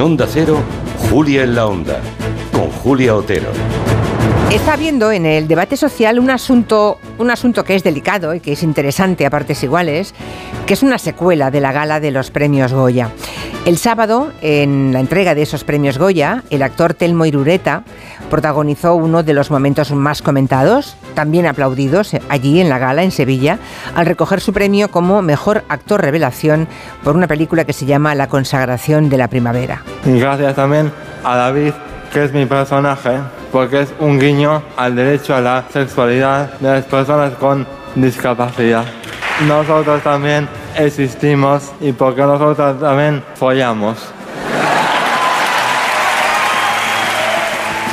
En Onda Cero, Julia en la Onda, con Julia Otero. Está habiendo en el debate social un asunto, un asunto que es delicado y que es interesante a partes iguales, que es una secuela de la gala de los premios Goya. El sábado, en la entrega de esos premios Goya, el actor Telmo Irureta protagonizó uno de los momentos más comentados, también aplaudidos allí en la gala en Sevilla, al recoger su premio como mejor actor revelación por una película que se llama La consagración de la primavera. Gracias también a David, que es mi personaje, porque es un guiño al derecho a la sexualidad de las personas con discapacidad. Nosotros también existimos y porque nosotros también follamos.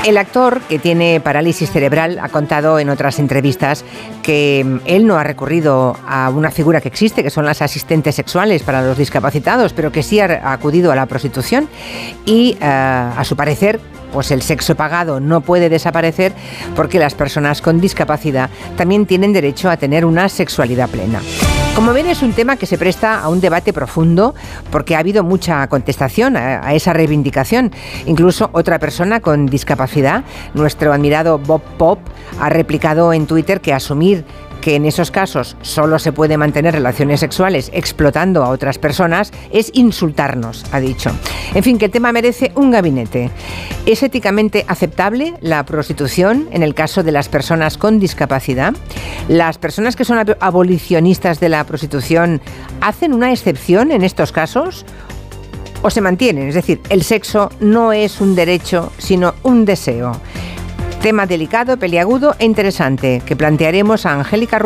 El actor, que tiene parálisis cerebral, ha contado en otras entrevistas que mm, él no ha recurrido a una figura que existe, que son las asistentes sexuales para los discapacitados, pero que sí ha acudido a la prostitución y, eh, a su parecer, pues el sexo pagado no puede desaparecer porque las personas con discapacidad también tienen derecho a tener una sexualidad plena. Como ven, es un tema que se presta a un debate profundo porque ha habido mucha contestación a, esa reivindicación. Incluso otra persona con discapacidad, nuestro admirado Bob Pop, ha replicado en Twitter que asumir que en esos casos solo se puede mantener relaciones sexuales explotando a otras personas es insultarnos, ha dicho. En fin, que el tema merece un gabinete. ¿Es éticamente aceptable la prostitución en el caso de las personas con discapacidad? ¿Las personas que son abolicionistas de la prostitución hacen una excepción en estos casos? ¿O se mantienen? Es decir, el sexo no es un derecho, sino un deseo. Tema delicado, peliagudo e interesante que plantearemos a Angélica Rubio